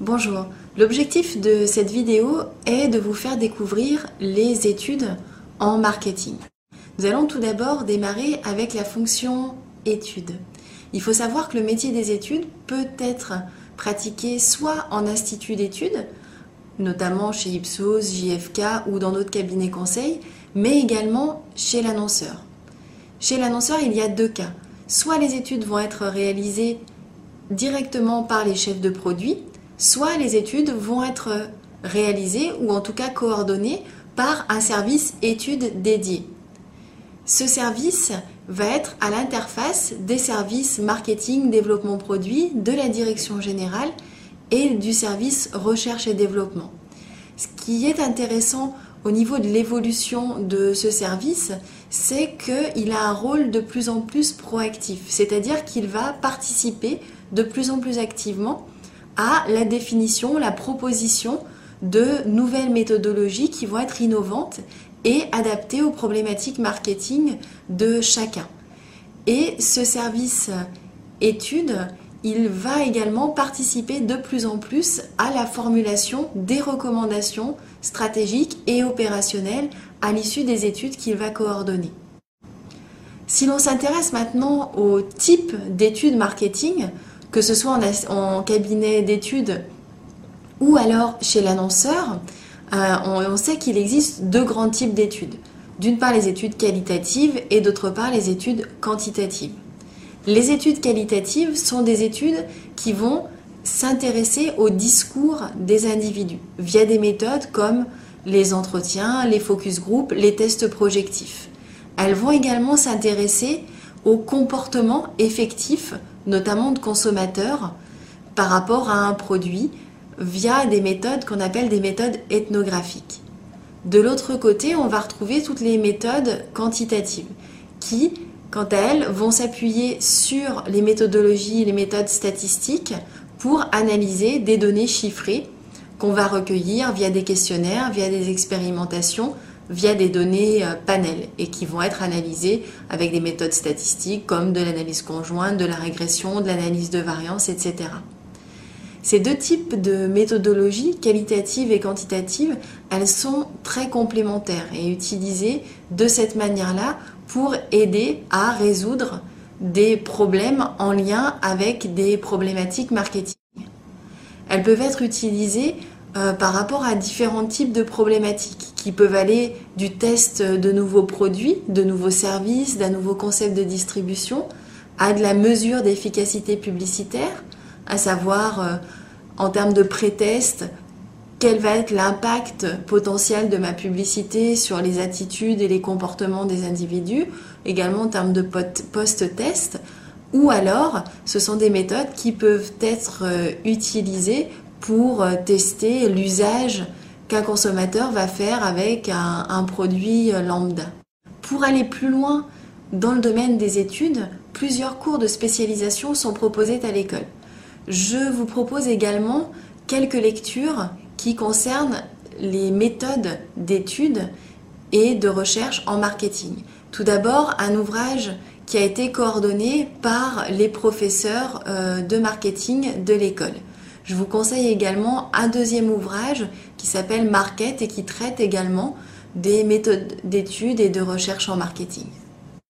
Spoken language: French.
Bonjour, l'objectif de cette vidéo est de vous faire découvrir les études en marketing. Nous allons tout d'abord démarrer avec la fonction études. Il faut savoir que le métier des études peut être pratiqué soit en institut d'études, notamment chez Ipsos, JFK ou dans d'autres cabinets conseils, mais également chez l'annonceur. Chez l'annonceur, il y a deux cas. Soit les études vont être réalisées directement par les chefs de produits, soit les études vont être réalisées ou en tout cas coordonnées par un service études dédié. Ce service va être à l'interface des services marketing, développement produit, de la direction générale et du service recherche et développement. Ce qui est intéressant au niveau de l'évolution de ce service, c'est qu'il a un rôle de plus en plus proactif, c'est-à-dire qu'il va participer de plus en plus activement à la définition, la proposition de nouvelles méthodologies qui vont être innovantes et adaptées aux problématiques marketing de chacun. Et ce service étude, il va également participer de plus en plus à la formulation des recommandations stratégiques et opérationnelles à l'issue des études qu'il va coordonner. Si l'on s'intéresse maintenant au type d'études marketing, que ce soit en, cabinet d'études ou alors chez l'annonceur, euh, on, sait qu'il existe deux grands types d'études. D'une part les études qualitatives et d'autre part les études quantitatives. Les études qualitatives sont des études qui vont s'intéresser au discours des individus via des méthodes comme les entretiens, les focus group, les tests projectifs. Elles vont également s'intéresser au comportement effectif notamment de consommateurs, par rapport à un produit via des méthodes qu'on appelle des méthodes ethnographiques. De l'autre côté, on va retrouver toutes les méthodes quantitatives qui, quant à elles, vont s'appuyer sur les méthodologies, les méthodes statistiques pour analyser des données chiffrées qu'on va recueillir via des questionnaires, via des expérimentations, via des données euh, panels et qui vont être analysées avec des méthodes statistiques comme de l'analyse conjointe, de la régression, de l'analyse de variance, etc. Ces deux types de méthodologies, qualitatives et quantitatives, elles sont très complémentaires et utilisées de cette manière-là pour aider à résoudre des problèmes en lien avec des problématiques marketing. Elles peuvent être utilisées euh, par rapport à différents types de problématiques qui peuvent aller du test de nouveaux produits, de nouveaux services, d'un nouveau concept de distribution, à de la mesure d'efficacité publicitaire, à savoir euh, en termes de pré-test, quel va être l'impact potentiel de ma publicité sur les attitudes et les comportements des individus, également en termes de post-test, ou alors ce sont des méthodes qui peuvent être euh, utilisées pour euh, tester l'usage qu'un consommateur va faire avec un, produit euh, lambda. Pour aller plus loin dans le domaine des études, plusieurs cours de spécialisation sont proposés à l'école. Je vous propose également quelques lectures qui concernent les méthodes d'études et de recherche en marketing. Tout d'abord, un ouvrage qui a été coordonné par les professeurs euh, de marketing de l'école. Je vous conseille également un deuxième ouvrage qui s'appelle Market et qui traite également des méthodes d'études et de recherche en marketing.